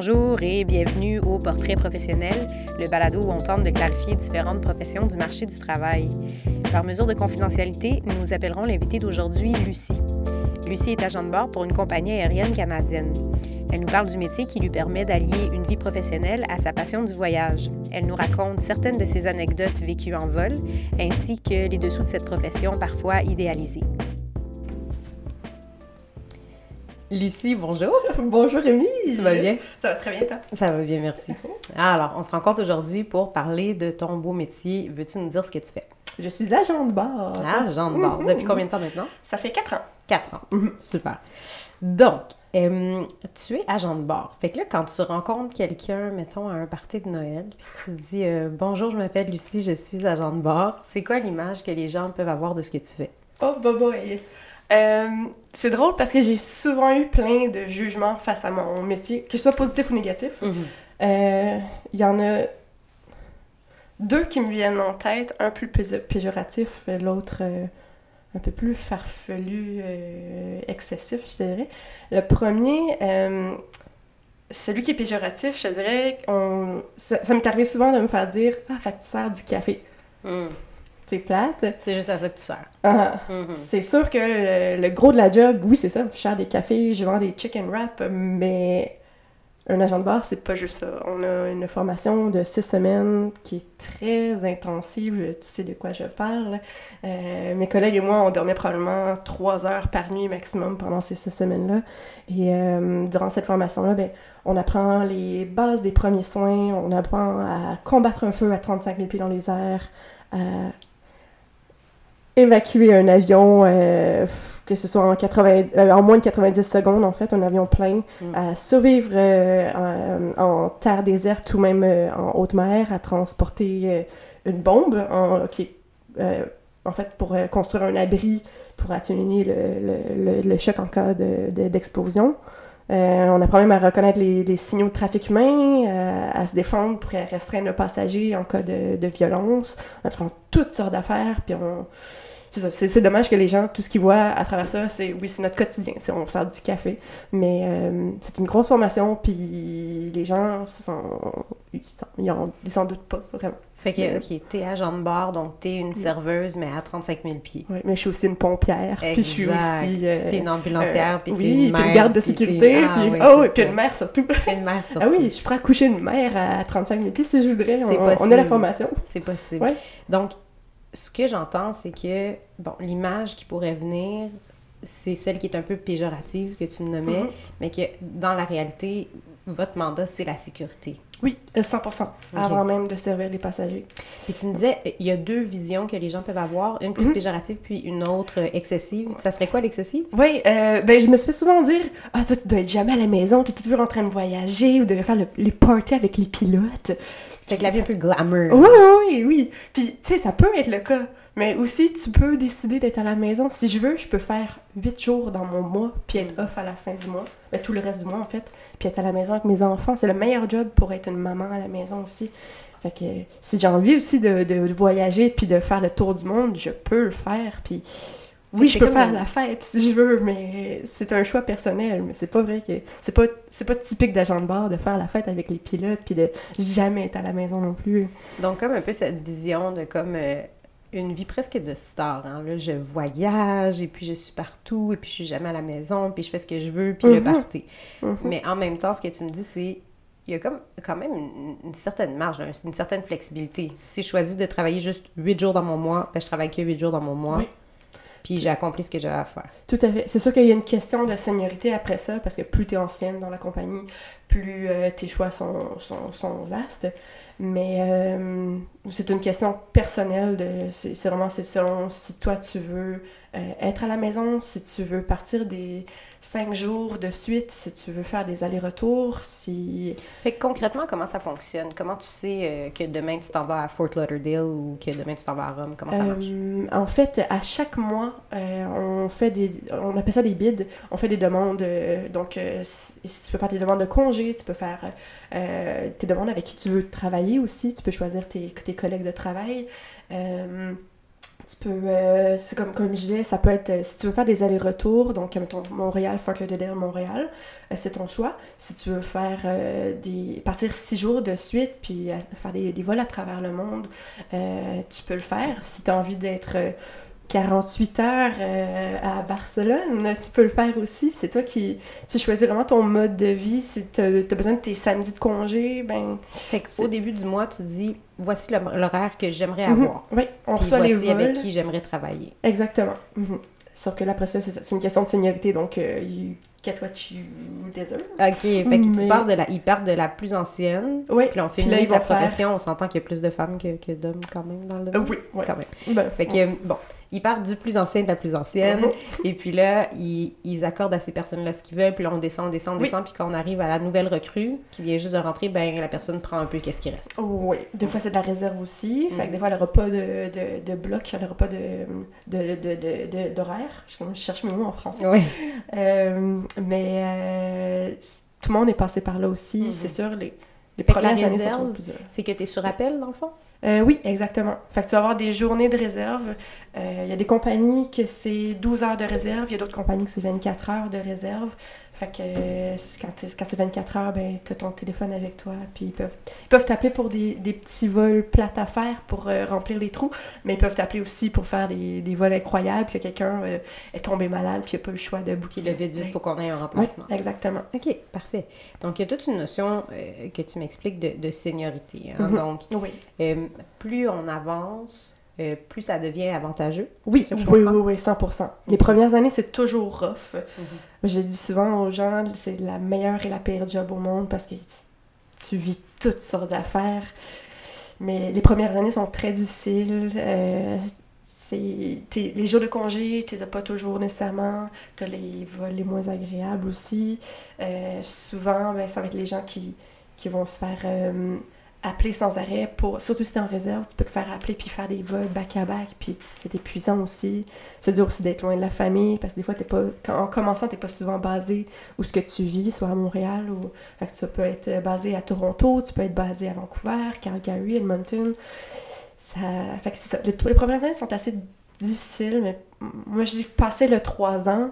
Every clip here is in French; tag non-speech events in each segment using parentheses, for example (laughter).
Bonjour et bienvenue au Portrait professionnel, le balado où on tente de clarifier différentes professions du marché du travail. Par mesure de confidentialité, nous appellerons l'invitée d'aujourd'hui Lucie. Lucie est agent de bord pour une compagnie aérienne canadienne. Elle nous parle du métier qui lui permet d'allier une vie professionnelle à sa passion du voyage. Elle nous raconte certaines de ses anecdotes vécues en vol, ainsi que les dessous de cette profession parfois idéalisée. Lucie, bonjour. (laughs) bonjour Rémi. Ça va bien? Ça va très bien, toi? Ça va bien, merci. (laughs) Alors, on se rencontre aujourd'hui pour parler de ton beau métier. Veux-tu nous dire ce que tu fais? Je suis agent de bord. Agent de bord. Depuis combien de temps maintenant? Ça fait quatre ans. Quatre ans. Mhm. Super. Donc, euh, tu es agent de bord. Fait que là, quand tu rencontres quelqu'un, mettons, à un party de Noël, puis tu te dis euh, Bonjour, je m'appelle Lucie, je suis agent de bord », c'est quoi l'image que les gens peuvent avoir de ce que tu fais? Oh, boy! Euh, c'est drôle parce que j'ai souvent eu plein de jugements face à mon métier, que ce soit positif ou négatif. Mhm. Il y en a deux qui me viennent en tête, un plus péjoratif, l'autre un peu plus farfelu, euh, excessif, je dirais. Le premier, euh, celui qui est péjoratif, je dirais, on, ça, ça m'est arrivé souvent de me faire dire « Ah, fait que tu sers du café. Hmm. C'est plate. C'est juste à ça que tu sers. Ah, mm-hmm. C'est sûr que le, le, gros de la job, oui, c'est ça. Je sers des cafés, je vends des chicken wraps, mais un agent de bar, c'est pas juste ça. On a une formation de six semaines qui est très intensive. Tu sais de quoi je parle. Euh, mes collègues et moi, on dormait probablement trois heures par nuit maximum pendant ces six semaines-là. Et euh, durant cette formation-là, ben, on apprend les bases des premiers soins, on apprend à combattre un feu à 35 000 pieds dans les airs, à évacuer un avion, euh, que ce soit en, 80, euh, en moins de 90 secondes, en fait, un avion plein, mm. à survivre euh, en, terre déserte ou même en haute mer, à transporter une bombe en, qui en fait, pour construire un abri pour atténuer le, le, choc en cas d'explosion. De, on apprend même à reconnaître les, les signaux de trafic humain, à se défendre pour restreindre le passager en cas de, de violence. On apprend toutes sortes d'affaires, puis on c'est dommage que les gens, tout ce qu'ils voient à travers ça, c'est oui, c'est notre quotidien, c'est on sert du café, mais euh, c'est une grosse formation, puis les gens, ils s'en doutent pas vraiment. Fait que, OK, t'es agent de bar, donc t'es une serveuse, mais à 35 000 pieds. Oui, mais je suis aussi une pompière, puis je suis aussi... Euh, t'es une ambulancière, euh, puis t'es une mère. puis une garde de sécurité, ah, puis... oh, puis une mère surtout. (laughs) une mère surtout. Ah oui, je pourrais accoucher une mère à 35 000 pieds si je voudrais. On, on a la formation. C'est possible. Donc, ce que j'entends, c'est que, bon, l'image qui pourrait venir, c'est celle qui est un peu péjorative que tu nommais, mhm. mais que dans la réalité, votre mandat, c'est la sécurité. Oui, 100% euh, avant même de servir les passagers. Puis tu me disais, il y a deux visions que les gens peuvent avoir, une plus mhm. péjorative puis une autre excessive. Ça serait quoi l'excessive? Oui, euh, ben je me suis fait souvent dire Ah, toi, tu dois être jamais à la maison, tu es toujours en train de voyager ou de faire les parties avec les pilotes. Fait que la vie un peu glamour. Oui, oui, oui. Puis, tu sais, ça peut être le cas. Mais aussi, tu peux décider d'être à la maison. Si je veux, je peux faire huit jours dans mon mois, puis être off à la fin du mois. Ben, tout le reste du mois, en fait. Puis être à la maison avec mes enfants. C'est le meilleur job pour être une maman à la maison aussi. Fait que si j'ai envie aussi de, de, voyager puis de faire le tour du monde, je peux le faire. Puis oui, je peux faire la fête si je veux, mais c'est un choix personnel. Mais c'est pas vrai que. C'est pas, c'est pas typique d'agent de bord de faire la fête avec les pilotes puis de jamais être à la maison non plus. Donc, comme un peu cette vision de comme. Euh, une vie presque de star. Hein. Là, je voyage et puis je suis partout et puis je suis jamais à la maison puis je fais ce que je veux puis le mhm. party. Mhm. Mais en même temps, ce que tu me dis, c'est il y a comme, quand même une, certaine marge, une certaine flexibilité. Si je choisis de travailler juste huit jours dans mon mois, ben je travaille que huit jours dans mon mois puis j'ai accompli ce que j'avais à faire. Tout à fait. C'est sûr qu'il y a une question de seniorité après ça, parce que plus tu es ancienne dans la compagnie, plus euh, tes choix sont, sont, sont vastes. Mais euh, c'est une question personnelle. De, c'est, vraiment c'est selon si toi tu veux euh, être à la maison, si tu veux partir des cinq jours de suite, si tu veux faire des allers-retours, si... Fait que concrètement, comment ça fonctionne? Comment tu sais euh, que demain tu t'en vas à Fort Lauderdale ou que demain tu t'en vas à Rome? Comment ça marche? en fait, à chaque mois, on fait des... On appelle ça des bids. On fait des demandes. donc, si, tu peux faire des demandes de congés, tu peux faire tes demandes avec qui tu veux travailler aussi. Tu peux choisir tes, tes collègues de travail. Euh, Tu peux, euh, c'est comme, comme je disais, ça peut être, euh, si tu veux faire des allers-retours, donc mettons Montréal, Fort Lauderdale, Montréal, euh, c'est ton choix. Si tu veux faire des, partir six jours de suite, puis faire des, des, vols à travers le monde, tu peux le faire. Si tu as envie d'être 48 heures euh, à Barcelone, tu peux le faire aussi. C'est toi qui tu choisis vraiment ton mode de vie. Si tu as, besoin de tes samedis de congé, ben. Fait au début du mois, tu dis voici l'horaire que j'aimerais mhm. avoir. Oui, on reçoit voici les vols. avec qui j'aimerais travailler. Exactement. Mhm. Sauf que là, après ça, c'est une question de seniorité, donc euh, Get what you deserve. OK, fait que tu pars de la, ils partent de la plus ancienne. Oui. Puis on féminise la profession, on s'entend qu'il y a plus de femmes que, que d'hommes quand même dans le domaine. oui, oui. Quand même. Ben, fait que, bon, ils partent du plus ancien de la plus ancienne. Mhm. Et puis là, ils, ils, accordent à ces personnes-là ce qu'ils veulent. Puis là, on descend, on descend, on descend. Puis quand on arrive à la nouvelle recrue, qui vient juste de rentrer, ben la personne prend un peu qu'est-ce qui reste. oui. Des fois, c'est de la réserve aussi. Fait que mhm. des fois, elle n'aura pas de, de, de, bloc, elle n'aura pas de, d'horaire. Je, je, cherche mes mots en français. Oui. Euh, mais euh, tout le monde est passé par là aussi. Mhm. C'est sûr, les, les premières années sont plus C'est que tu es sur appel, dans le fond? Euh, oui, exactement. Fait que tu vas avoir des journées de réserve. Euh, il y a des compagnies que c'est 12 heures de réserve, il y a d'autres compagnies que c'est 24 heures de réserve. Fait que euh, quand, c'est 24 heures, ben, tu as ton téléphone avec toi, puis ils peuvent peuvent t'appeler pour des, petits vols plates à faire pour remplir les trous, mais ils peuvent t'appeler aussi pour faire des, vols incroyables, puis que quelqu'un est tombé malade, puis il n'y a pas le choix de boucler. Le vite, vite, faut qu'on ait un remplacement. exactement. OK, parfait. Donc, il y a toute une notion que tu m'expliques de, de seniorité. Hein. Mhm. Donc, oui plus on avance, euh, plus ça devient avantageux. Oui, oui, oui, oui, 100%. Les premières années, c'est toujours rough. Mhm. J'ai dit souvent aux gens, c'est la meilleure et la pire job au monde parce que tu vis toutes sortes d'affaires. Mais les premières années sont très difficiles. Euh, les jours de congé, tu les as pas toujours nécessairement. Tu as les vols les moins agréables aussi. Euh, souvent, ben, ça va être les gens qui, qui vont se faire appeler sans arrêt pour surtout si t'es en réserve tu peux te faire appeler puis faire des vols back à back puis c'est épuisant aussi c'est dur aussi d'être loin de la famille parce que des fois t'es pas en commençant t'es pas souvent basé où ce que tu vis soit à Montréal ou fait que tu peux être basé à Toronto tu peux être basé à Vancouver Calgary Edmonton ça fait que. Les, premières années sont assez difficiles mais moi je dis passer le 3 ans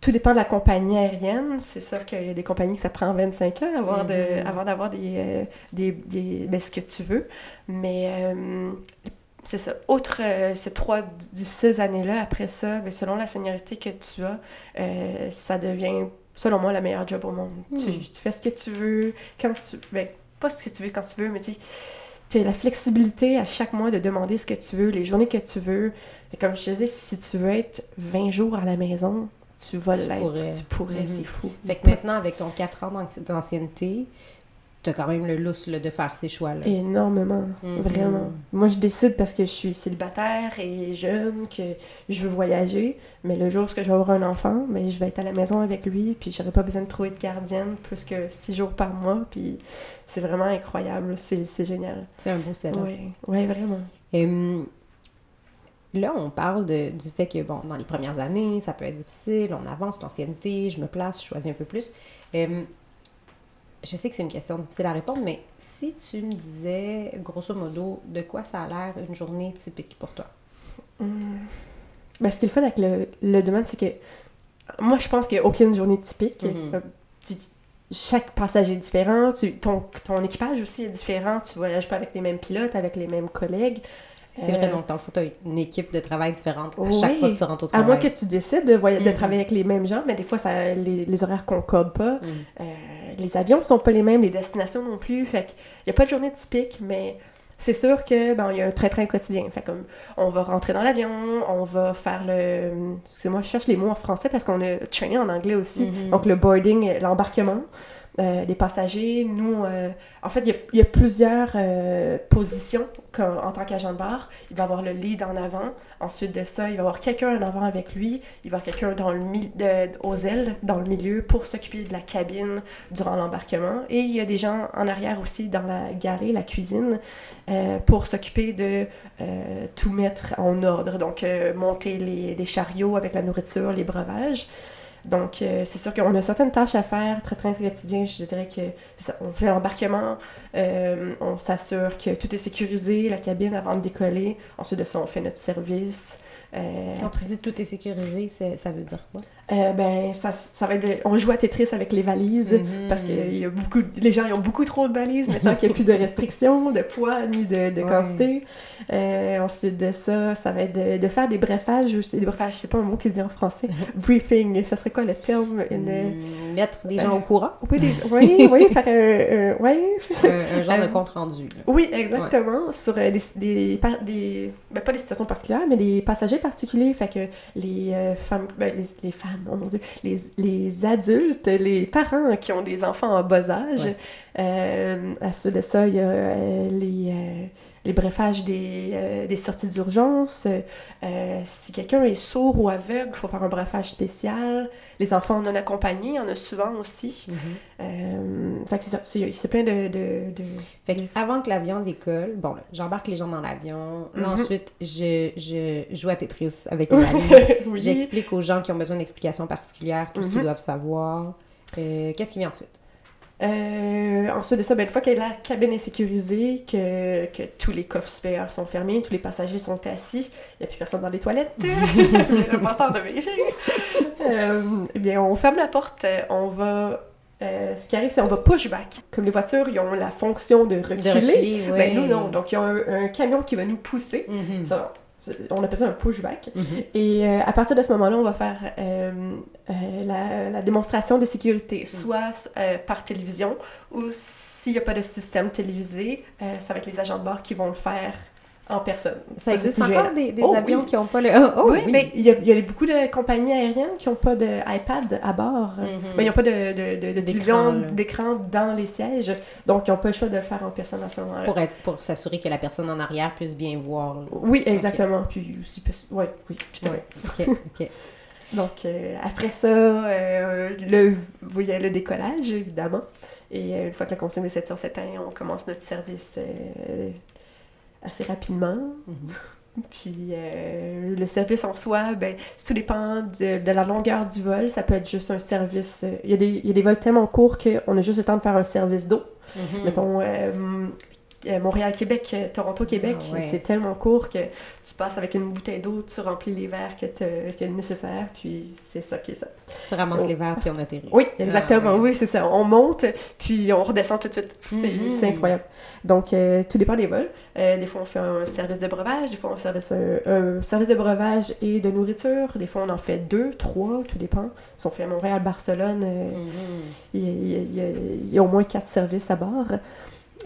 tout dépend de la compagnie aérienne. C'est sûr qu'il y a des compagnies que ça prend 25 ans avant, de, mm-hmm. avant d'avoir des, euh, des, des ben, ce que tu veux. Mais euh, c'est ça. Outre euh, ces trois difficiles années-là, après ça, ben, selon la seniorité que tu as, ça devient, selon moi, la meilleure job au monde. Tu, mm. tu, fais ce que tu veux, quand tu... Ben, pas ce que tu veux quand tu veux, mais tu tu la flexibilité à chaque mois de demander ce que tu veux, les journées que tu veux. Et comme je te disais, si tu veux être 20 jours à la maison, tu vas l'être. Tu pourrais, c'est mhm. fou. Fait que maintenant, avec ton 4 ans d'ancienneté, tu as quand même le lousse de faire ces choix-là. Énormément, mhm. vraiment. Moi, je décide parce que je suis célibataire et jeune, que je veux voyager, mais le jour où je vais avoir un enfant, mais je vais être à la maison avec lui, puis j'aurai pas besoin de trouver de gardienne plus que six jours par mois, puis c'est vraiment incroyable, c'est génial. C'est un beau setup. Oui, ouais, vraiment. Et, hum, Là, on parle de, du fait que, bon, dans les premières années, ça peut être difficile, on avance l'ancienneté, je me place, je choisis un peu plus. Euh, je sais que c'est une question difficile à répondre, mais si tu me disais, grosso modo, de quoi ça a l'air une journée typique pour toi? Hum. Ben, ce qui est le fun avec le, le domaine, c'est que moi, je pense qu'il n'y a aucune journée typique. Mm-hmm. Euh, chaque passager est différent, ton, ton équipage aussi est différent, tu voyages pas avec les mêmes pilotes, avec les mêmes collègues. C'est vrai, euh, donc dans le fond, tu as une équipe de travail différente à chaque fois que tu rentres au travail. À moins que tu décides de, de mm-hmm. travailler avec les mêmes gens, mais des fois, ça, les, les horaires concordent pas. Mm. Euh, les avions ne sont pas les mêmes, les destinations non plus. Fait il n'y a pas de journée typique, mais c'est sûr que il y a un très-très quotidien. Fait comme on va rentrer dans l'avion, on va faire le. Excusez-moi, je cherche les mots en français parce qu'on a trainé en anglais aussi. Mm-hmm. Donc le boarding, l'embarquement. Euh, les passagers. Nous, euh, en fait, il y, a plusieurs euh, positions en tant qu'agent de bar. Il va avoir le lead en avant. Ensuite de ça, il va avoir quelqu'un en avant avec lui. Il va avoir quelqu'un aux ailes, dans le milieu, pour s'occuper de la cabine durant l'embarquement. Et il y a des gens en arrière aussi dans la galerie, la cuisine, pour s'occuper de tout mettre en ordre. Donc, monter les, chariots avec la nourriture, les breuvages. Donc, euh, c'est sûr qu'on a certaines tâches à faire, très, très quotidien. Je dirais que ça, on fait l'embarquement, euh, on s'assure que tout est sécurisé, la cabine avant de décoller. Ensuite de ça, on fait notre service. Euh, Quand tu dis tout est sécurisé, ça veut dire quoi? Euh, ben, ça, ça va être on joue à Tetris avec les valises mhm. parce que y a beaucoup, les gens ils ont beaucoup trop de valises maintenant qu'il n'y a plus de restrictions de poids ni de, de quantité. Euh, ensuite de ça, ça va être de, de faire des briefages. Des briefages, je sais pas un mot qui se dit en français. (laughs) Briefing, ça serait quoi le terme? Hmm, mettre des gens au courant? Oui, oui, oui, faire un, ouais. (laughs) un, genre de compte rendu. Oui, exactement. Sur des, des, des ben, pas des situations particulières, mais des passagers particuliers. Fait que les femmes, ben, les, les femmes oh mon Dieu, les, les, adultes, les parents qui ont des enfants en bas âge. Euh, à ceux de ça, il y a euh, les, euh, les briefages des, des sorties d'urgence. si quelqu'un est sourd ou aveugle, il faut faire un brefage spécial. Les enfants non accompagnés, il y en a souvent aussi. Mm c'est plein de... de, Fait avant que l'avion décolle, bon, j'embarque les gens dans l'avion. Mhm. Ensuite, je, je, joue à Tetris avec (laughs) les amis. J'explique aux gens qui ont besoin d'explications particulières tout ce qu'ils mhm. doivent savoir. Qu'est-ce qui vient ensuite? Euh, ensuite de ça, ben, une fois que la cabine est sécurisée, que, que, tous les coffres supérieurs sont fermés, tous les passagers sont assis, il n'y a plus personne dans les toilettes, (laughs) important de vérifier. euh, eh bien, on ferme la porte, on va euh, ce qui arrive, c'est qu'on va pushback. Comme les voitures, ils ont la fonction de reculer. De ben, nous, non. Donc, il y a un, camion qui va nous pousser. Mm-hmm. ça, on appelle ça un pushback. Mm-hmm. Et euh, à partir de ce moment-là, on va faire euh, euh, la, démonstration de sécurité, mm. soit par télévision ou s'il n'y a pas de système télévisé, ça va être les agents de bord qui vont le faire en personne. Ça, existe encore des, oh, avions qui n'ont pas le... Oh, oui, mais il y, a, il y, a, beaucoup de compagnies aériennes qui n'ont pas d'iPad à bord. Mhm. mais ils n'ont pas de, d'écran dans les sièges. Donc, ils n'ont pas le choix de le faire en personne à ce moment-là. Pour, être, pour s'assurer que la personne en arrière puisse bien voir. Oui, exactement. Puis aussi, ouais, oui, tout à fait. OK, (laughs) Donc, euh, après ça, euh, le, vous voyez le décollage, évidemment. Et euh, une fois que la consigne est 7 sur 7 on commence notre service assez rapidement. Mhm. (laughs) Puis euh, le service en soi, ben, tout dépend de, la longueur du vol. Ça peut être juste un service. Euh, il y a des, il y a des vols tellement courts qu'on a juste le temps de faire un service d'eau. Mhm. Mettons, euh, euh, Montréal-Québec, euh, Toronto-Québec, ah, c'est tellement court que tu passes avec une bouteille d'eau, tu remplis les verres que tu est nécessaire, puis c'est ça qui est ça. Tu ramasses les verres, puis on atterrit. Oui, exactement, ah, oui, c'est ça. On monte, puis on redescend tout de suite. C'est mm-hmm. incroyable. Donc, euh, tout dépend des vols. des fois, on fait un service de breuvage, des fois, on fait un, service de breuvage et de nourriture. Des fois, on en fait deux, trois, tout dépend. Si on fait Montréal-Barcelone, mm-hmm. il y, a au moins quatre services à bord.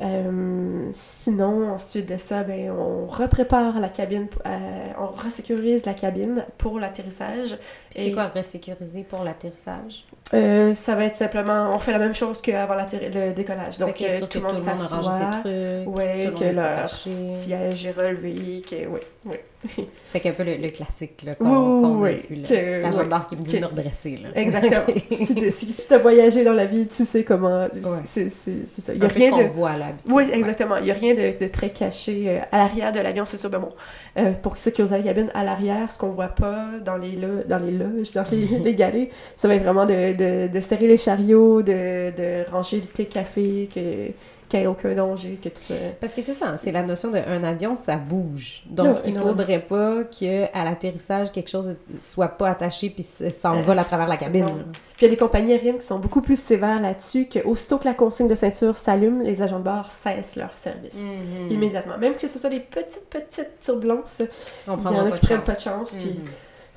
Euh, sinon, ensuite de ça, ben, on reprépare la cabine, euh, on resécurise la cabine pour l'atterrissage. C'est quoi resécuriser pour l'atterrissage? Euh, ça va être simplement, on fait la même chose qu'avant le décollage. Donc, tout, le monde s'assoit. Oui, que le siège est relevé, que, oui, oui. (laughs) fait qu'un peu le, classique, là, qu'on oui, oui, la jambe qui me dit me redresser, là. Exactement. (laughs) si, si, tu as voyagé dans la vie, tu sais comment... C'est ça. Il y a rien de... voit, là, Oui, exactement. Il n'y a rien de, de, très caché. Euh, à l'arrière de l'avion, c'est sûr, ben bon, euh, pour sécuriser la cabine, à l'arrière, ce qu'on voit pas dans les, dans les loges, dans les, (laughs) les galets, ça va être vraiment de, de, de serrer les chariots, de, de ranger le thé café, que qu'il n'y ait aucun danger, que tu... Parce que c'est ça, c'est la notion d'un avion, ça bouge. Donc, il ne faudrait pas qu'à l'atterrissage, quelque chose ne soit pas attaché puis s'envole à travers la cabine. Puis il y a des compagnies aériennes qui sont beaucoup plus sévères là-dessus, qu'aussitôt que la consigne de ceinture s'allume, les agents de bord cessent leur service mhm. immédiatement. Même que ce soit des petites, petites turbulences, On il y en a qui prennent pas de chance. Puis...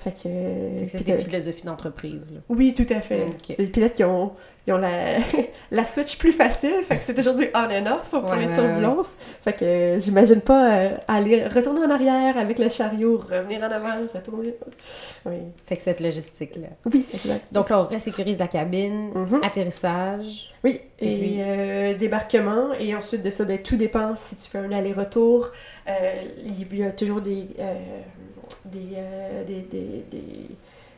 Mhm. Fait que... C'est une philosophie d'entreprise. Oui, tout à fait. C'est des pilotes qui ont ils ont la, (laughs) la switch plus facile, fait que c'est toujours du on and off pour les turbulences. Fait que euh, j'imagine pas euh, aller retourner en arrière avec le chariot, revenir en avant, retourner. Oui. Fait que cette logistique-là. Oui, exact. Donc là, on resécurise la cabine, mm-hmm. atterrissage. Oui, et, euh, débarquement. Et ensuite de ça, ben, tout dépend si tu fais un aller-retour. il y a toujours des, des, des, des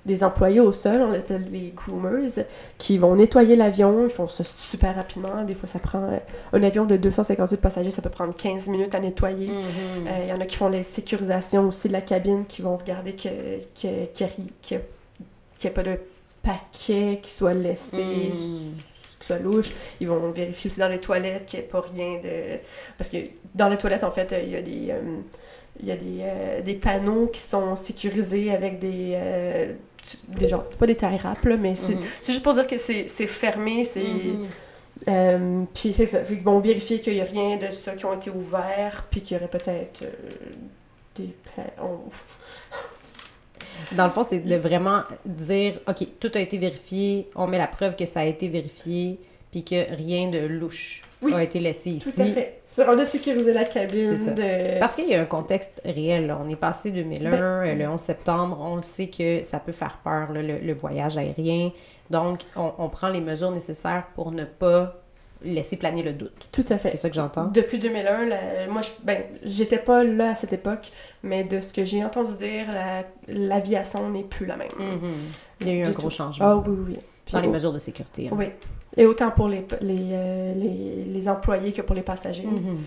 des employés au sol, on appelle les groomers, qui vont nettoyer l'avion. Ils font ça super rapidement. Des fois, ça prend. Euh, un avion de 258 passagers, ça peut prendre 15 minutes à nettoyer. Il mm-hmm. euh, y en a qui font les sécurisations aussi de la cabine, qui vont regarder qu'il n'y a, pas de paquet qui soit laissé, Mm. qui soit louche. Ils vont vérifier aussi dans les toilettes qu'il n'y ait pas rien de... Parce que dans les toilettes, en fait, il y a des... euh, il y a des, euh, des panneaux qui sont sécurisés avec des... euh, des gens, pas des là, mais c'est c'est juste pour dire que c'est fermé, c'est... Mhm. Euh, puis qu'ils vont vérifier qu'il n'y a rien de ça qui ont été ouverts, puis qu'il y aurait peut-être euh, des... on- Dans le fond, c'est de vraiment dire, OK, tout a été vérifié, on met la preuve que ça a été vérifié, puis que rien de louche Oui, a été laissé Tout ici. à fait. C'est vraiment de sécuriser la cabine, C'est de... Parce qu'il y a un contexte réel. là. On est passé 2001, Ben- euh, le 11 septembre. On le sait que ça peut faire peur, là, le, le voyage aérien. Donc, on, on prend les mesures nécessaires pour ne pas laisser planer le doute. Tout à C'est fait. ça que j'entends. Depuis 2001, la- moi, je, ben, j'étais pas là à cette époque, mais de ce que j'ai entendu dire, la- l'aviation n'est plus la même. Mhm. Il y a eu un gros tout. changement Ah oui, oui. Puis dans les au- mesures de sécurité. hein. Oui. Et autant pour les, les, euh, les, les employés que pour les passagers. Mhm.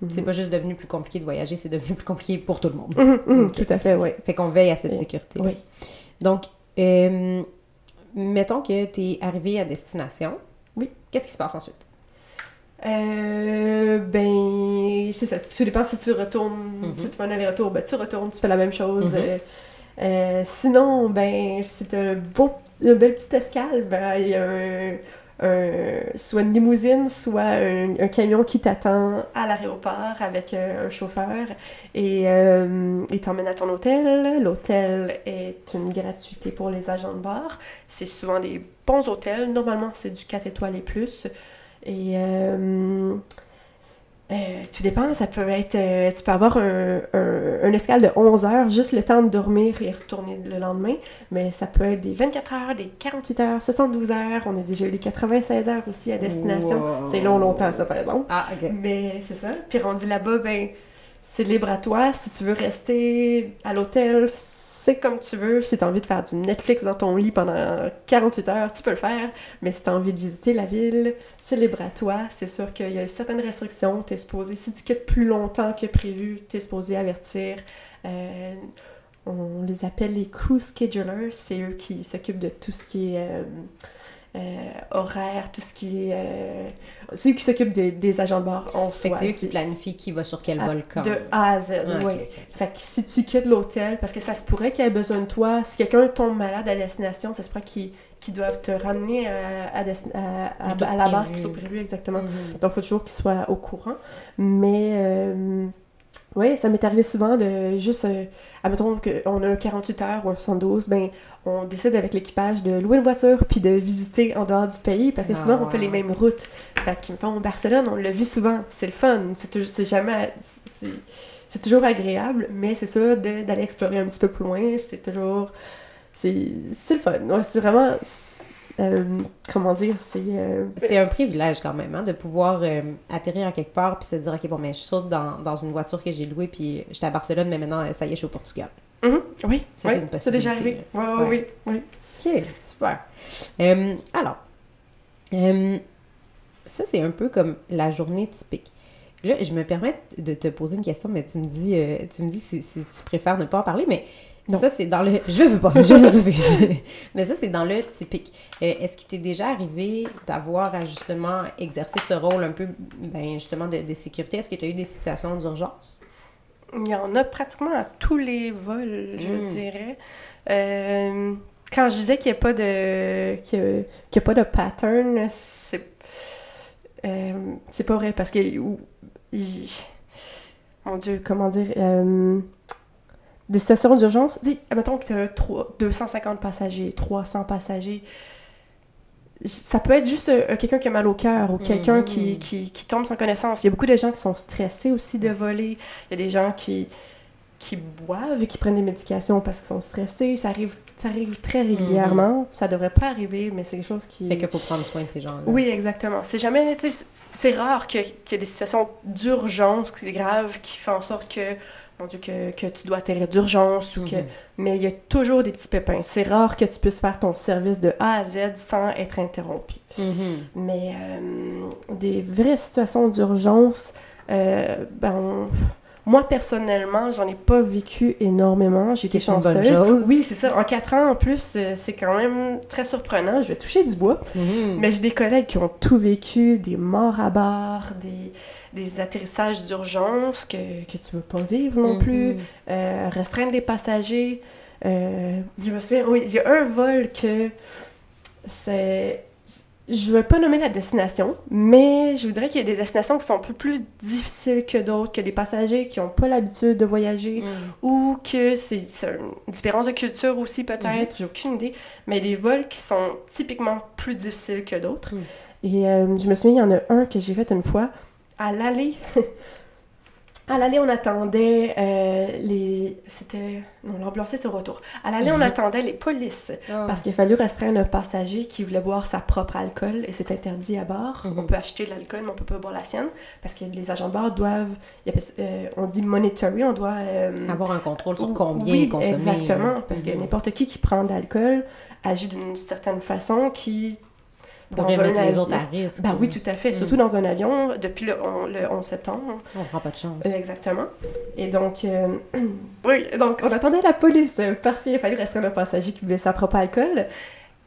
Mhm. C'est pas juste devenu plus compliqué de voyager, c'est devenu plus compliqué pour tout le monde. Mhm, mhm. Tout à fait, oui. Fait qu'on veille à cette Et- sécurité. Oui. Donc, euh, mettons que tu es arrivé à destination. Oui. Qu'est-ce qui se passe ensuite? Euh, ben, c'est ça. Tout dépend si tu retournes, Mhm. si tu fais un aller-retour, ben tu retournes, tu fais la même chose. Euh, euh, sinon, ben, c'est un beau, une belle petite escale. Ben, il y a un, soit une limousine, soit un, camion qui t'attend à l'aéroport avec euh, un chauffeur et euh, il t'emmène à ton hôtel. L'hôtel est une gratuité pour les agents de bord. C'est souvent des bons hôtels. Normalement, c'est du 4 étoiles et plus. Et euh, tout dépend, ça peut être. euh, tu peux avoir un, un, un escale de 11 heures, juste le temps de dormir et retourner le lendemain. Mais ça peut être des 24 heures, des 48 heures, 72 heures. On a déjà eu les 96 heures aussi à destination. Wow. C'est long, longtemps, ça, par exemple. Ah, OK. Mais c'est ça. Puis rendu là-bas, ben, c'est libre à toi. Si tu veux rester à l'hôtel, c'est comme tu veux. Si tu as envie de faire du Netflix dans ton lit pendant 48 heures, tu peux le faire. Mais si tu as envie de visiter la ville, c'est libre à toi. C'est sûr qu'il y a certaines restrictions. Tu es supposé, si tu quittes plus longtemps que prévu, tu es supposé avertir. Euh, on les appelle les crew schedulers. C'est eux qui s'occupent de tout ce qui est euh, euh, horaire, tout ce qui est. euh, c'est eux qui s'occupent de- des agents de bord que soi. c'est eux qui planifient qui va sur quel à- volcan. De A à Z, Ah, oui. Fait que si tu quittes l'hôtel, parce que ça se pourrait qu'il ait besoin de toi, si quelqu'un tombe malade à destination, ça se pourrait qu'ils qu'ils doivent te ramener à, la base plutôt prévu, exactement. Mhm. Donc, il faut toujours qu'ils soient au courant. Mais, euh, oui, ça m'est arrivé souvent de juste, euh, admettons qu'on a un 48 heures ou un 72, ben, on décide avec l'équipage de louer une voiture puis de visiter en dehors du pays parce que Ah, souvent, on fait les mêmes routes. Fait que, mettons, Barcelone, on l'a vu souvent, c'est le fun, c'est toujours- c'est jamais... c'est- C'est toujours agréable, mais c'est sûr de- d'aller explorer un petit peu plus loin, c'est toujours... C'est c'est le fun. Ouais, c'est vraiment... c'est, euh, comment dire, c'est... euh, C'est un privilège quand même, hein, de pouvoir euh, atterrir à quelque part puis se dire, OK, bon, mais je saute dans, dans une voiture que j'ai louée puis j'étais à Barcelone, mais maintenant, ça y est, je suis au Portugal. Mhm, Oui, Ça, oui, c'est une c'est déjà possibilité, arrivé. Ouais, ouais. Oui, oui. OK, super. Euh, alors, euh, ça, c'est un peu comme la journée typique. Là, je me permets de te poser une question, mais tu me dis, euh, tu me dis si, si tu préfères ne pas en parler, mais Non. ça, c'est dans le... (laughs) Je veux pas, je refuse. (laughs) mais ça, c'est dans le typique. Euh, Est-ce qu'il t'est déjà arrivé d'avoir à justement exercer ce rôle un peu, ben, justement, de, de sécurité? Est-ce que tu as eu des situations d'urgence? Il y en a pratiquement à tous les vols, je Mm. dirais. Euh, quand je disais qu'il n'y a pas de qu'il a, pas de pattern, c'est euh, c'est pas vrai parce que il- mon Dieu, comment dire des situations d'urgence, dis, admettons que tu as 250 passagers, 300 passagers. Ça peut être juste euh, quelqu'un qui a mal au cœur ou quelqu'un Mhm. qui, qui, qui tombe sans connaissance. Il y a beaucoup de gens qui sont stressés aussi de voler. Il y a des gens qui, qui boivent et qui prennent des médications parce qu'ils sont stressés. Ça arrive, ça arrive très régulièrement. Ça devrait pas arriver, mais c'est quelque chose qui... Fait qu'il faut prendre soin de ces gens-là. Oui, exactement. C'est jamais, c'est rare que- qu'il y ait des situations d'urgence, que c'est grave, qui font en sorte que, mon Dieu, que, que tu dois atterrir d'urgence ou que... Mhm. Mais il y a toujours des petits pépins. C'est rare que tu puisses faire ton service de A à Z sans être interrompu. Mhm. Mais euh, des vraies situations d'urgence, euh, ben, on, Moi, personnellement, j'en ai pas vécu énormément. J'ai été C'est une bonne chanceuse. chose. Oui, c'est ça. En quatre ans, en plus, euh, c'est quand même très surprenant. Je vais toucher du bois. Mhm. Mais j'ai des collègues qui ont tout vécu, des morts à bord, des, des atterrissages d'urgence que, que tu veux pas vivre non plus, Mhm. euh, restreindre les passagers. Euh, je me souviens, oui, il y a un vol que c'est... Je ne vais pas nommer la destination, mais je vous dirais qu'il y a des destinations qui sont un peu plus difficiles que d'autres, que des passagers qui n'ont pas l'habitude de voyager, Mhm. ou que c'est une différence de culture aussi peut-être, j'ai aucune idée, mais des vols qui sont typiquement plus difficiles que d'autres. Mhm. Et euh, je me souviens, il y en a un que j'ai fait une fois, à l'aller. (laughs) à l'aller, on attendait euh, les... C'était... Non, l'ambulance, c'est au retour. À l'aller, on Mhm. attendait les polices, Ah. parce qu'il a fallu restreindre un passager qui voulait boire sa propre alcool, et c'est interdit à bord. Mhm. On peut acheter de l'alcool, mais on peut pas boire la sienne, parce que les agents de bord doivent... euh, on dit monetary, on doit... euh, Avoir un contrôle sur combien oui, consommer. exactement. là. Parce que Mhm. n'importe qui qui prend de l'alcool agit d'une certaine façon qui... Pourrait dans mettre les autres à risque. Ben oui, tout à fait. Mm. Surtout dans un avion, depuis le, on- le 11 septembre. On prend pas de chance. Euh, Exactement. Et donc, euh, (clears throat) oui, donc on attendait la police euh, parce qu'il a fallu restreindre un passager qui buvait sa propre alcool.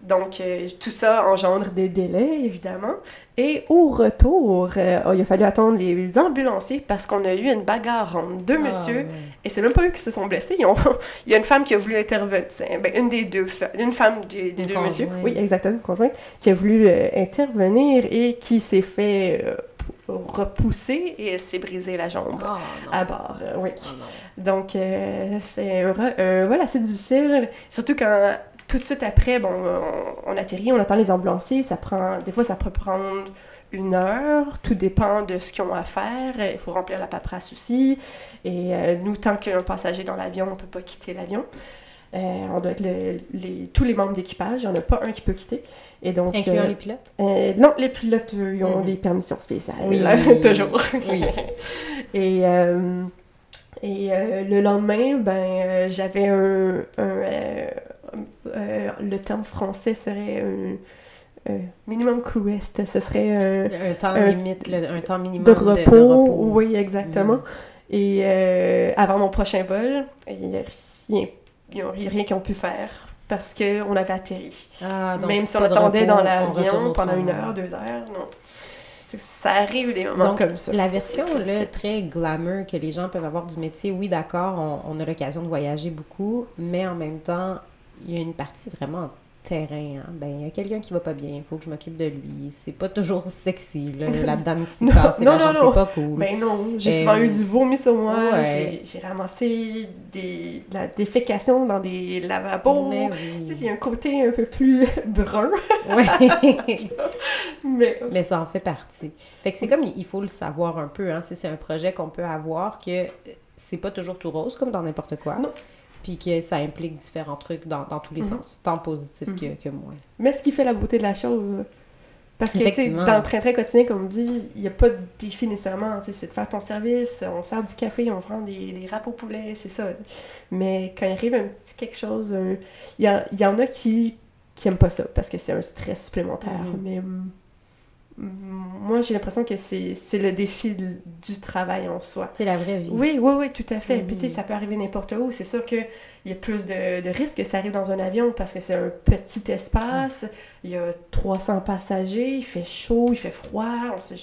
Donc, euh, tout ça engendre des délais, évidemment. Et au retour, euh, il a fallu attendre les ambulanciers parce qu'on a eu une bagarre entre deux Ah, messieurs. Et c'est même pas eux qui se sont blessés. Ils ont- (laughs) Il y a une femme qui a voulu intervenir. c'est- ben, une des deux, une femme des, des Une deux messieurs. Oui, exactement, une conjointe, qui a voulu euh, intervenir et qui s'est fait euh, repousser et s'est brisé la jambe Ah, à bord. oui. Ah. Donc, c'est vol assez difficile. Surtout quand tout de suite après, bon, on, on atterrit, on attend les ambulanciers. Ça prend, des fois, ça peut prendre une heure. Tout dépend de ce qu'ils ont à faire. Il faut remplir la paperasse aussi. Et euh, nous, tant qu'il y a un passager dans l'avion, on ne peut pas quitter l'avion. Euh, on doit être le- les, tous les membres d'équipage. Il n'y en a pas un qui peut quitter. Et donc, Incluant euh, les pilotes? euh, non, les pilotes, eux, ils ont Mhm. des permissions spéciales. Oui. (laughs) toujours. Oui. (laughs) et et le lendemain, ben, j'avais un. un, euh, euh, le terme français serait un. un minimum rest. Ce serait un Un temps un- limite, le- un temps minimum de repos. de repos. Oui, exactement. Mm. Et euh, avant mon prochain vol, il n'y a rien, il y a rien qu'ils ont pu faire parce qu'on avait atterri. Ah, donc Même si on attendait repos, dans on l'avion pendant une heure, deux heures, non. Ça arrive des moments Donc, comme ça. La version là, très glamour que les gens peuvent avoir du métier, oui, d'accord, on, on a l'occasion de voyager beaucoup, mais en même temps, il y a une partie vraiment terrain. hein. Ben, il y a quelqu'un qui va pas bien, il faut que je m'occupe de lui. C'est pas toujours sexy, là, (laughs) la dame qui jambe, non. c'est pas cool. Ben non, j'ai Euh, souvent eu du vomi sur moi, ouais. j'ai- ramassé des, de la défécation dans des lavabos. mais Tu sais, il y a un côté un peu plus (laughs) brun, (laughs) mais Mais ça en fait partie. Fait que c'est comme, il faut le savoir un peu, hein, si c'est un projet qu'on peut avoir, que euh, c'est pas toujours tout rose, comme dans n'importe quoi. Non. Puis que ça implique différents trucs dans, dans tous les Mhm. sens, tant positif que, que moins. Mais ce qui fait la beauté de la chose. Parce que, tu sais, Effectivement. dans le train-train quotidien, comme on dit, il n'y a pas de défi nécessairement. Tu sais, c'est de faire ton service, on sert du café, on prend des, des râpes au poulet, c'est ça. Mais quand il arrive un petit quelque chose, il y, a- il y en a qui qui aiment pas ça, parce que c'est un stress supplémentaire. Mhm. Mais hum, moi, j'ai l'impression que c'est le défi de- du travail en soi. C'est la vraie vie. Oui, oui, oui, tout à fait. Puis, tu sais, Mhm. ça peut arriver n'importe où. C'est sûr qu'il y a plus de, de risques que ça arrive dans un avion parce que c'est un petit espace. Il y a 300 passagers, il fait chaud, il fait froid. On se-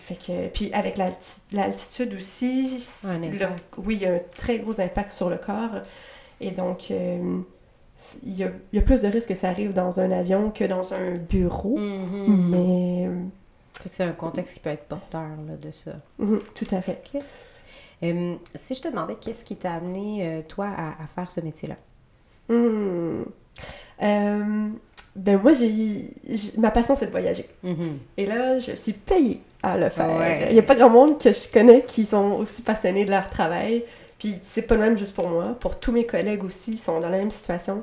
fait que... Puis, avec l'alti- l'altitude aussi, le- oui, il y a un très gros impact sur le corps. Et donc, euh, il y, a, il y a plus de risques que ça arrive dans un avion que dans un bureau. Mhm. Mais, Fait que c'est un contexte qui peut être porteur là, de ça. mhm, tout à fait. Euh, si je te demandais qu'est-ce qui t'a amené, euh, toi, à, à faire ce métier-là? Hmm. Euh, ben moi, j'ai, j'ai- ma passion, c'est de voyager. Mhm. Et là, je suis payée à le faire. Ouais. Il n'y a pas grand monde que je connais qui sont aussi passionnés de leur travail. Puis c'est pas le même juste pour moi. Pour tous mes collègues aussi, ils sont dans la même situation.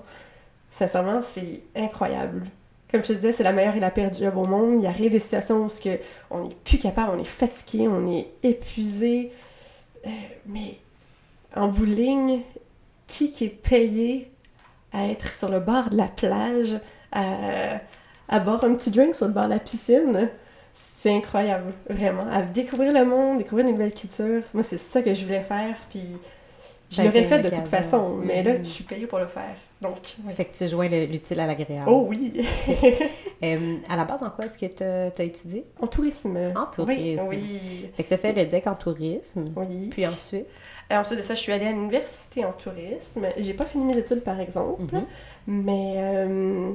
Sincèrement, c'est incroyable. Comme je te disais, c'est la meilleure et la pire job au monde. Il arrive des situations où que on n'est plus capable, on est fatigué, on est épuisé. Euh, mais en bout qui qui est payé à être sur le bord de la plage, à boire un petit drink sur le bord de la piscine? C'est incroyable, vraiment. À découvrir le monde, découvrir une nouvelles cultures. Moi, c'est ça que je voulais faire, puis je l'aurais fait de toute façon, mais là, mm-hmm. je suis payée pour le faire. Donc, Fait que tu joins l'utile à l'agréable. Oh oui! (laughs) Euh, à la base, en quoi est-ce que tu as, étudié? En tourisme. En tourisme. Oui. Fait que tu as fait le DEC en tourisme. Oui. Puis ensuite? Et ensuite de ça, je suis allée à l'université en tourisme. J'ai pas fini mes études, par exemple, mm-hmm. mais euh,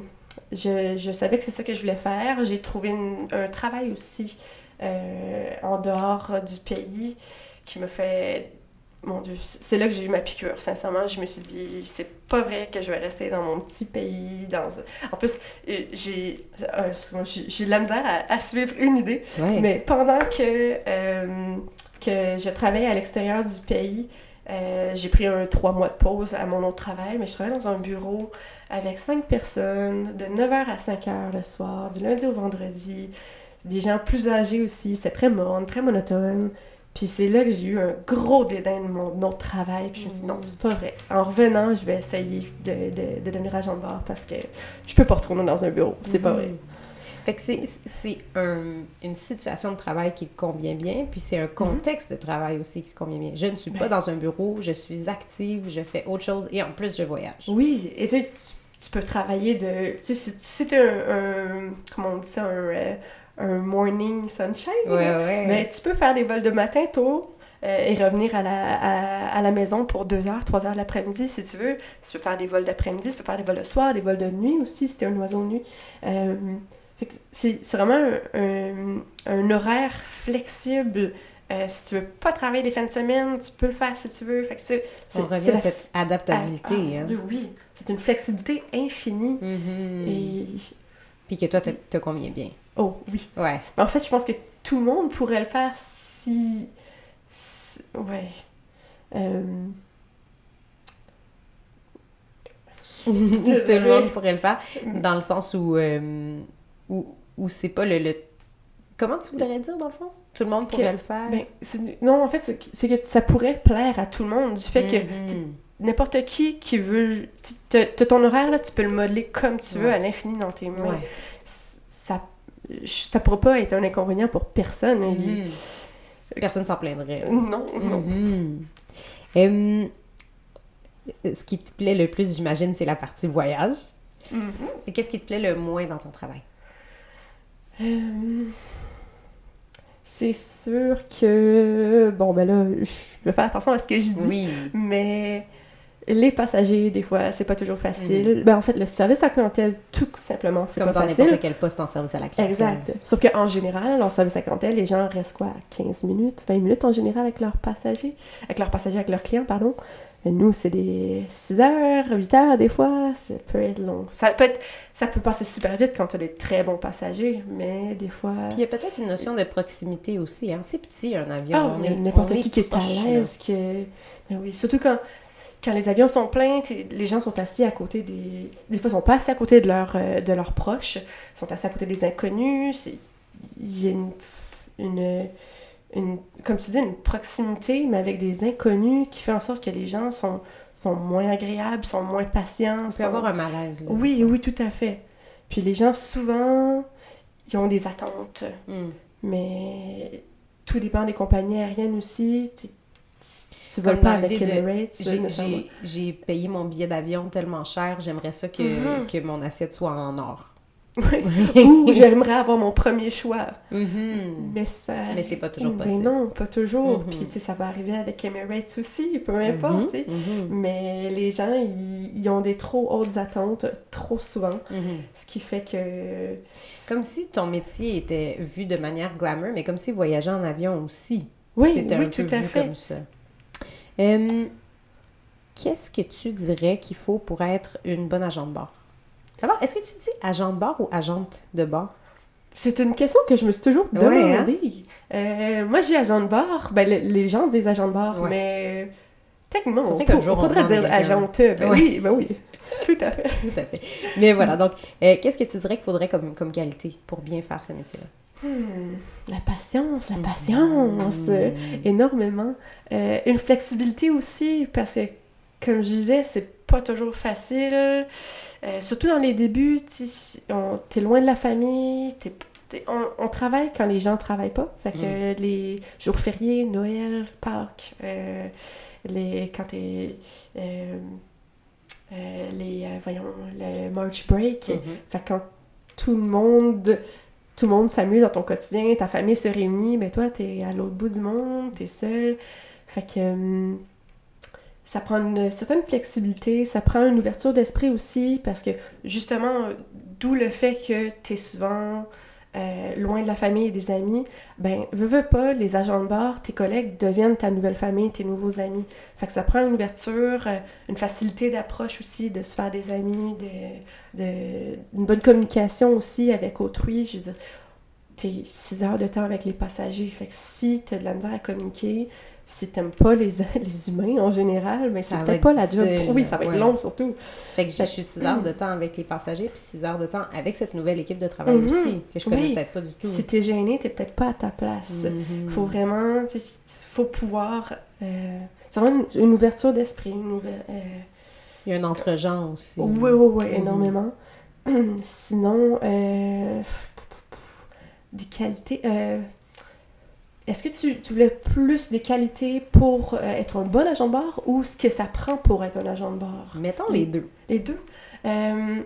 je, je, savais que c'est ça que je voulais faire. J'ai trouvé un travail aussi euh, en dehors du pays qui me fait mon Dieu, c'est là que j'ai eu ma piqûre, sincèrement. Je me suis dit, c'est pas vrai que je vais rester dans mon petit pays. Dans... En plus, euh, j'ai euh, j'ai de la misère à, suivre une idée. Mais pendant que, euh, que je travaillais à l'extérieur du pays, j'ai pris un trois mois de pause à mon autre travail, mais je travaillais dans un bureau avec cinq personnes, de 9h à 5h le soir, du lundi au vendredi. Des gens plus âgés aussi, c'est très morne, très monotone. Puis c'est là que j'ai eu un gros dédain de mon autre travail. Puis je me suis dit, non, c'est pas vrai. En revenant, je vais essayer de, de, de devenir agent de bar parce que je peux pas retourner dans un bureau. C'est pas vrai. Fait que c'est un, une situation de travail qui te convient bien, puis c'est un mm-hmm. contexte de travail aussi qui te convient bien. Je ne suis pas ben dans un bureau, je suis active, je fais autre chose et en plus je voyage. Oui, et tu, tu peux travailler de. Tu sais, si tu un, un, Comment on dit ça? Un, euh, un morning sunshine. Mais tu peux faire des vols de matin tôt euh, et revenir à la, à, la maison pour 2 heures, 3 heures l'après-midi si tu veux. Tu peux faire des vols d'après-midi, tu peux faire des vols de soir, des vols de nuit aussi si tu es un oiseau de nuit. Euh, c'est vraiment un, un, horaire flexible. Euh, si tu veux pas travailler les fins de semaine, tu peux le faire si tu veux. Fait que On revient à cette adaptabilité. Ah, hein. Oui, c'est une flexibilité infinie. Mm-hmm. Et... Puis que toi, te, te convient bien. Oh oui. Ouais. en fait, je pense que tout le monde pourrait le faire si. Ouais. Euh... (laughs) tout le monde pourrait le faire dans le sens où, euh, où c'est pas le, Comment tu voudrais dire dans le fond? Tout le monde pourrait le faire? Ben, non, en fait, c'est que ça pourrait plaire à tout le monde du fait que mm-hmm. n'importe qui qui veut... Tu as ton horaire, là, tu peux le modeler comme tu veux à l'infini dans tes mains. Ça ça pourrait pas être un inconvénient pour personne. Mhm. Personne s'en plaindrait. Non, non. Mhm. ce qui te plaît le plus, j'imagine, c'est la partie voyage. Mhm. Qu'est-ce qui te plaît le moins dans ton travail? Euh, c'est sûr que... Bon, ben là, je vais faire attention à ce que je dis. Oui. Mais les passagers, des fois, c'est pas toujours facile. Mm. Ben, en fait, le service à la clientèle, tout simplement, c'est pas facile. Comme dans n'importe quel poste en service à la clientèle. Exact. Sauf qu'en général, en service à la clientèle, les gens restent quoi, 15 minutes, 20 minutes en général avec leurs passagers, avec leurs passagers, avec leurs clients, pardon. Mais nous, c'est des 6 heures, 8 heures des fois, ça peut être long. Ça peut, être, ça peut passer super vite quand tu as des très bons passagers, mais des fois... Puis il y a peut-être une notion de proximité aussi, hein? C'est petit, un avion. Ah, n'importe qui qui est à l'aise, que... Mais oui, surtout quand quand les avions sont pleins, les gens sont assis à côté des... Des fois, ils sont pas assis à côté de, leur, euh, de leurs proches, ils sont assis à côté des inconnus. Il y a une, une, comme tu dis, une proximité, mais avec des inconnus qui fait en sorte que les gens sont, sont moins agréables, sont moins patients. Il peut avoir un malaise. Oui, oui, tout à fait. Puis les gens, souvent, ils ont des attentes. Hmm. Mais tout dépend des compagnies aériennes aussi. Tu voles pas avec Emirates. J'ai payé mon billet d'avion tellement cher, j'aimerais ça que, mm-hmm. que mon assiette soit en or. Ou j'aimerais avoir mon premier choix. Mm-hmm. Mais ça. Mais c'est pas toujours possible. Mais non, pas toujours. Mm-hmm. Puis, tu sais, ça va arriver avec Emirates aussi, peu importe, tu sais. Mais les gens, ils, ont des trop hautes attentes trop souvent. Ce qui fait que. Comme si ton métier était vu de manière glamour, mais comme si voyager en avion aussi. Oui, C'était un tout peu à vu fait. comme ça. Euh, qu'est-ce que tu dirais qu'il faut pour être une bonne agente de bord? D'abord, est-ce que tu dis agent de bord ou agente de bord? C'est une question que je me suis toujours hein? demandé. Euh, moi, j'ai agent de bord. Ben, les gens disent agent de bord, mais techniquement, on, faudrait dire agente. Ben oui, ben oui. (laughs) Tout à fait. Tout à fait. Mais voilà, donc, euh, qu'est-ce que tu dirais qu'il faudrait comme, comme qualité pour bien faire ce métier-là? Hmm, la patience, la hmm. patience, énormément. Euh, une flexibilité aussi, parce que, comme je disais, c'est pas toujours facile. Euh, surtout dans les débuts, t'es loin de la famille, t'es on, on travaille quand les gens travaillent pas. Fait que les jours fériés, Noël, Pâques, euh, les, quand t'es... euh, les, voyons, le March Break. Mhm. Fait que quand tout le monde... Tout le monde s'amuse dans ton quotidien, ta famille se réunit, mais toi, t'es à l'autre bout du monde, t'es seul. Fait que hum, ça prend une certaine flexibilité, ça prend une ouverture d'esprit aussi, parce que justement, euh, d'où le fait que tu es souvent euh, loin de la famille et des amis, ben, veux, veux pas, les agents de bord, tes collègues deviennent ta nouvelle famille, tes nouveaux amis. Fait que ça prend une ouverture, euh, une facilité d'approche aussi, de se faire des amis, de, une bonne communication aussi avec autrui. Je veux dire, t'es 6 heures de temps avec les passagers. Fait que si t'as de la misère à communiquer, si t'aimes pas les, (laughs) les humains en général, mais Ça être pas la job. Oui, ça va être long surtout. Fait que je Fait- suis 6 heures de (clears throat) temps avec les passagers, puis 6 heures de temps avec cette nouvelle équipe de travail Mhm. aussi, que je connais Oui. peut-être pas du tout. Si t'es gêné, t'es peut-être pas à ta place. Mhm. Faut vraiment, faut pouvoir. Euh, c'est vraiment une, une ouverture d'esprit, euh, Il y a un entre-genre aussi. Oui, oui, oui, Mhm. énormément. (clears throat) Sinon, euh, des qualités. Est-ce que tu, tu voulais plus des qualités pour euh, être un bon agent de bar ou ce que ça prend pour être un agent de bar? Mettons les deux. Les deux. Euh,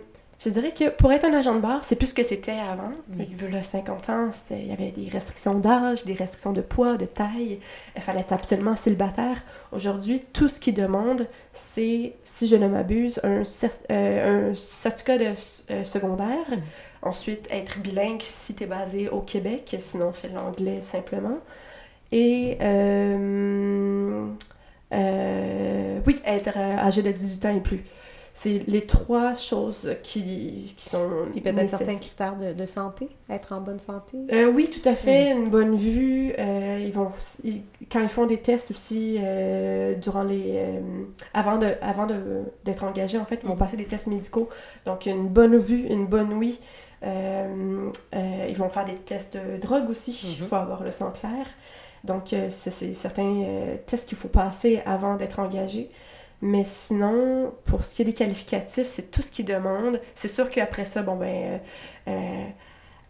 je dirais que pour être un agent de bar, c'est plus ce que c'était avant. Mm. Il y a 50 ans, il y avait des restrictions d'âge, des restrictions de poids, de taille. Il fallait être absolument célibataire. Aujourd'hui, tout ce qu'ils demandent, c'est, si je ne m'abuse, un, cer- euh, un certificat de secondaire. Mm. Ensuite, être bilingue si tu es basé au Québec, sinon c'est l'anglais simplement. Et euh, euh, oui, être euh, âgé de 18 ans et plus. C'est les trois choses qui, qui sont. Puis peut-être certains critères de, de santé, être en bonne santé? Euh, oui, tout à fait. Une bonne vue. ils vont, ils- quand ils font des tests aussi, durant les, avant de, avant de, d'être engagés, en fait, ils vont Mhm. passer des tests médicaux. Donc, une bonne vue, une bonne ouïe. Euh, euh, ils vont faire des tests de drogue aussi. Il Mhm. faut avoir le sang clair. Donc, euh, c'est, certains tests qu'il faut passer avant d'être engagé. Mais sinon, pour ce qui est des qualificatifs, c'est tout ce qu'ils demandent. C'est sûr qu'après ça, bon, ben, euh,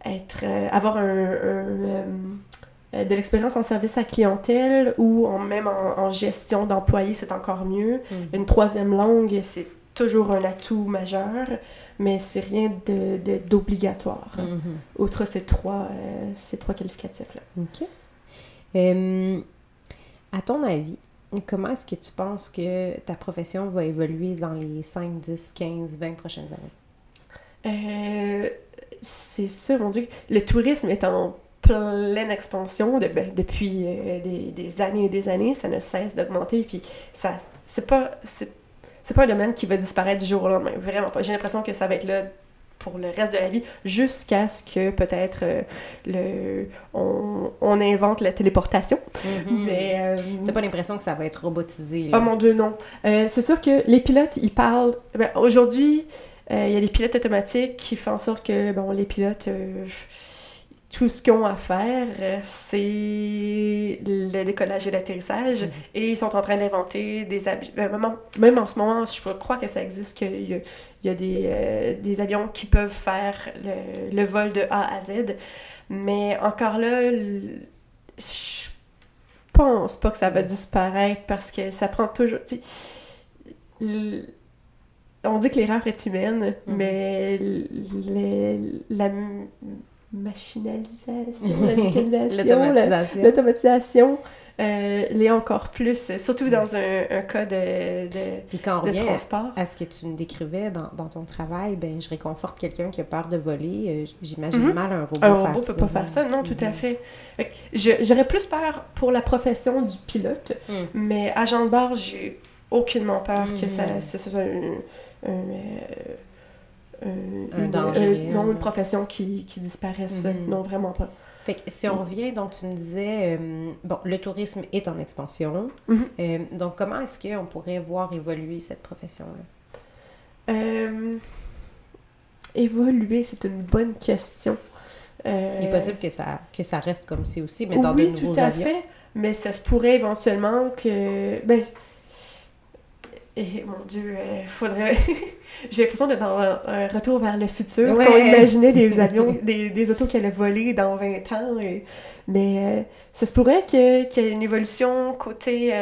être, euh, avoir un, un, euh, de l'expérience en service à clientèle ou en, même en, en gestion d'employés, c'est encore mieux. Mhm. Une troisième langue, c'est toujours un atout majeur, mais c'est rien de, de- d'obligatoire. Mhm. Outre ces trois, euh, ces trois qualificatifs-là. OK. Euh, à ton avis, comment est-ce que tu penses que ta profession va évoluer dans les 5, 10, 15, 20 prochaines années? Euh, c'est ça, mon Dieu. Le tourisme est en pleine expansion de- ben, depuis des, des années et des années. Ça ne cesse d'augmenter. Puis ça, c'est pas, c'est, c'est pas un domaine qui va disparaître du jour au lendemain. Vraiment pas. J'ai l'impression que ça va être là pour le reste de la vie, jusqu'à ce que peut-être euh, le, on, on invente la téléportation. Mais euh, T'as pas l'impression que ça va être robotisé? Là? Oh mon dieu, non. Euh, c'est sûr que les pilotes, ils parlent. ben, Aujourd'hui, il y a des pilotes automatiques qui font en sorte que bon, les pilotes, tout ce qu'ils ont à faire, euh, c'est le décollage et l'atterrissage. Mhm. Et ils sont en train d'inventer des avions. Même, en- même en ce moment, je crois que ça existe, qu'il y y a des, euh, des avions qui peuvent faire le, le vol de A à Z. Mais encore là, je pense pas que ça va disparaître parce que ça prend toujours. tu sais, l- on dit que l'erreur est humaine, Mhm. mais la machinalisation, (laughs) L'automatisation. l'automatisation euh, l'est encore plus, surtout dans un, un cas de, de, Puis quand on de à- transport. à ce que tu me décrivais dans, dans ton travail, ben je réconforte quelqu'un qui a peur de voler. Euh, J'imagine Mhm. mal un robot Un faire robot peut ça. pas faire ça, non, tout à Mhm. fait. J'aurais plus peur pour la profession du pilote, Mhm. mais agent de bord, j'ai aucunement peur que ça, Mhm. ça soit un, un, euh, un- danger euh, non, une profession qui, qui disparaisse. Mhm. Non, vraiment pas. Fait que si on revient, donc tu me disais, euh, bon, le tourisme est en expansion. Mhm. Euh, donc comment est-ce qu'on pourrait voir évoluer cette profession-là? Euh, évoluer, c'est une bonne question. Euh, Il est possible que ça, que ça reste comme c'est aussi, mais dans oui, de nouveaux tout à avions. fait. Mais ça se pourrait éventuellement que. Ben, Et mon Dieu, il faudrait. (laughs) J'ai l'impression d'être dans un, retour vers le futur. Ouais. Qu'on imaginait des (laughs) avions, des, des, autos qui allaient voler dans 20 ans. Mais ça se pourrait qu'il y ait une évolution côté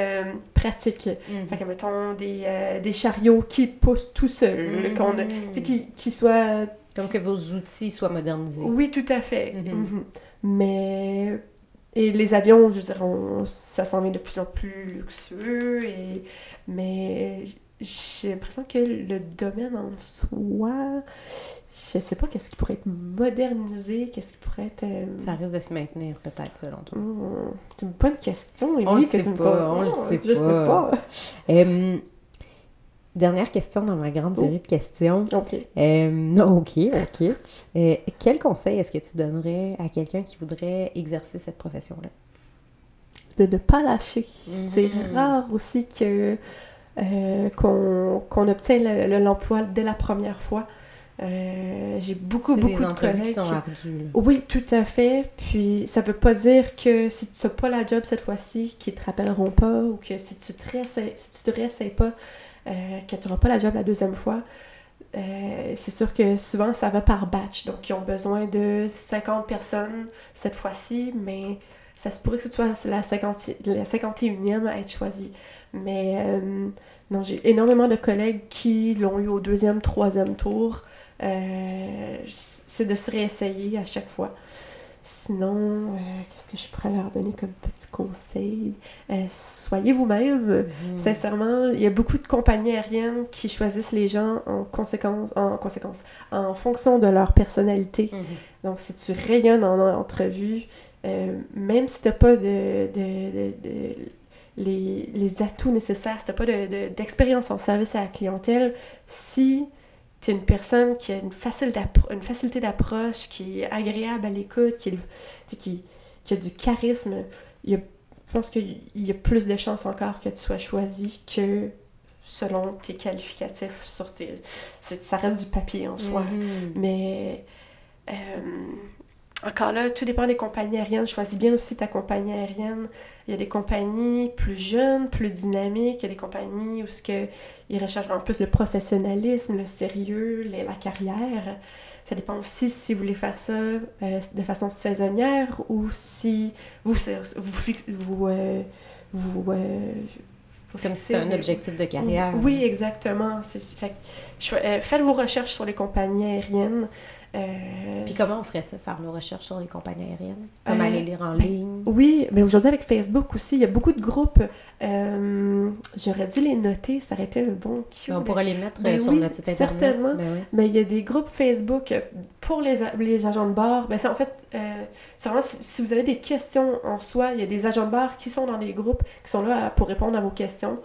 pratique. Mm. Fait que, mettons, des, des chariots qui poussent tout seuls, mm. qui, qui soient. Comme que vos outils soient modernisés. Oui, tout à fait. Mm-hmm. Mm-hmm. Mais et les avions, je veux dire, ça s'en vient de plus en plus luxueux, et, mais j'ai l'impression que le domaine en soi, je sais pas qu'est-ce qui pourrait être modernisé, qu'est-ce qui pourrait être... Euh, ça risque de se maintenir peut-être, selon toi. Hmm, c'est une bonne question. on le sait pas, on le sait pas. Je sais pas. Dernière question dans ma grande série de questions. OK. Euh, non, OK, OK. Euh, quel conseil est-ce que tu donnerais à quelqu'un qui voudrait exercer cette profession-là? De ne pas lâcher. C'est mhm. rare aussi que euh, qu'on obtient l'emploi dès la première fois. J'ai beaucoup, beaucoup des de collègues. qui sont ardues. Oui, tout à fait. Puis ça veut pas dire que si tu n'as pas la job cette fois-ci, qu'ils te rappelleront pas ou que si tu te réessayes, si tu te réessayes pas, que tu n'auras pas la job la deuxième fois. Euh, c'est sûr que souvent ça va par batch, donc ils ont besoin de 50 personnes cette fois-ci, mais ça se pourrait que ce soit la, 50, la 51e à être choisie. Mais euh, non, j'ai énormément de collègues qui l'ont eu au deuxième, troisième tour. c'est de se réessayer à chaque fois. Sinon, euh, qu'est-ce que je pourrais leur donner comme petit conseil? Euh, soyez vous-même. Mhm. Sincèrement, il y a beaucoup de compagnies aériennes qui choisissent les gens en conséquence, en conséquence, en fonction de leur personnalité. Mhm. Donc, si tu rayonnes en entrevue, euh, même si tu n'as pas de, les, les, atouts nécessaires, si tu n'as pas d'expérience en service à la clientèle, si tu une personne qui a une, une facilité d'approche, qui est agréable à l'écoute, qui, qui, qui, a du charisme, il y a, je pense qu'il y a plus de chances encore que tu sois choisi que selon tes qualificatifs. Sur ça reste du papier en soi. Mm-hmm. Mais euh, encore là, tout dépend des compagnies aériennes. Choisis bien aussi ta compagnie aérienne. Il y a des compagnies plus jeunes, plus dynamiques. Il y a des compagnies où ce que, ils recherchent un peu le professionnalisme, le sérieux, la carrière. Ça dépend aussi si vous voulez faire ça euh, de façon saisonnière ou si vous vous, vous, euh, vous, euh, comme si c'était un objectif de carrière. Oui, exactement. Fait, faites vos recherches sur les compagnies aériennes. Euh, Puis comment on ferait ça, faire nos recherches sur les compagnies aériennes? Comme euh, aller lire en ben, ligne? Oui, mais aujourd'hui avec Facebook aussi, il y a beaucoup de groupes. Euh, j'aurais dû les noter, ça aurait été un bon cue. On pourrait les mettre ben sur notre site internet. Certainement. Ben mais il y a des groupes Facebook pour les, les agents de bord. Ben, en fait, vraiment si vous avez des questions en soi, il y a des agents de bord qui sont dans les groupes, qui sont là pour répondre à vos questions.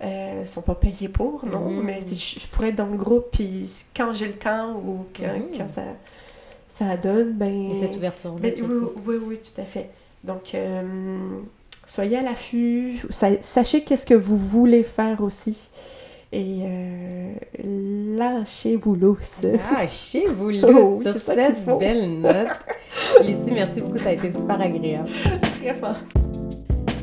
Euh, sont pas payés pour, non, mm-hmm. mais je, pourrais être dans le groupe, puis quand j'ai le temps ou quand, mm-hmm. ça, ça donne, ben... Et cette ouverture ben, oui, oui, oui, tout à fait. Donc, euh, soyez à l'affût, sachez qu'est-ce que vous voulez faire aussi. Et euh, lâchez-vous lousse. Lâchez-vous (laughs) lousse oh, sur cette belle note. (laughs) Lucie, merci beaucoup, ça a été super agréable. Très fort.